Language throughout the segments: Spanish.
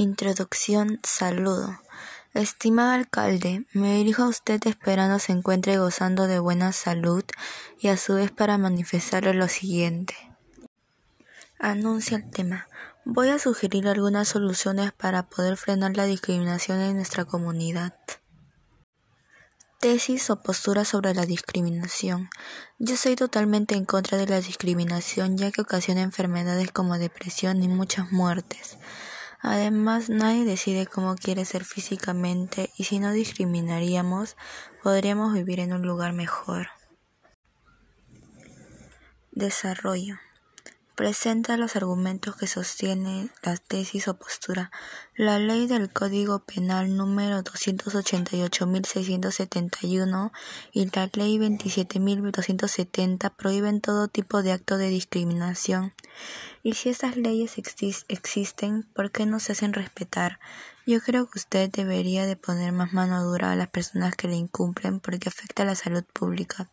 Introducción Saludo. Estimado alcalde, me dirijo a usted esperando se encuentre gozando de buena salud y a su vez para manifestarle lo siguiente. Anuncia el tema. Voy a sugerir algunas soluciones para poder frenar la discriminación en nuestra comunidad. Tesis o postura sobre la discriminación. Yo soy totalmente en contra de la discriminación ya que ocasiona enfermedades como depresión y muchas muertes. Además, nadie decide cómo quiere ser físicamente y si no discriminaríamos, podríamos vivir en un lugar mejor. Desarrollo presenta los argumentos que sostienen la tesis o postura. La ley del Código Penal número 288.671 y la ley 27.270 prohíben todo tipo de acto de discriminación. Y si estas leyes existen, ¿por qué no se hacen respetar? Yo creo que usted debería de poner más mano dura a las personas que le incumplen porque afecta a la salud pública.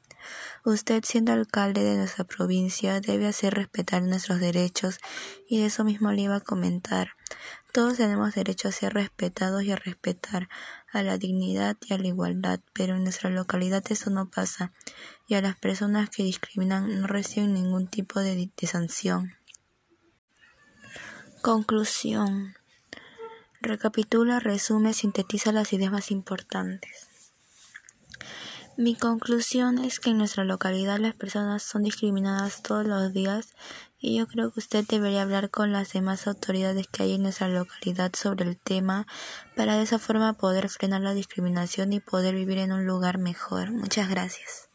Usted, siendo alcalde de nuestra provincia, debe hacer respetar nuestros derechos y de eso mismo le iba a comentar. Todos tenemos derecho a ser respetados y a respetar a la dignidad y a la igualdad, pero en nuestra localidad eso no pasa y a las personas que discriminan no reciben ningún tipo de, de sanción. Conclusión. Recapitula, resume, sintetiza las ideas más importantes. Mi conclusión es que en nuestra localidad las personas son discriminadas todos los días y yo creo que usted debería hablar con las demás autoridades que hay en nuestra localidad sobre el tema para de esa forma poder frenar la discriminación y poder vivir en un lugar mejor. Muchas gracias.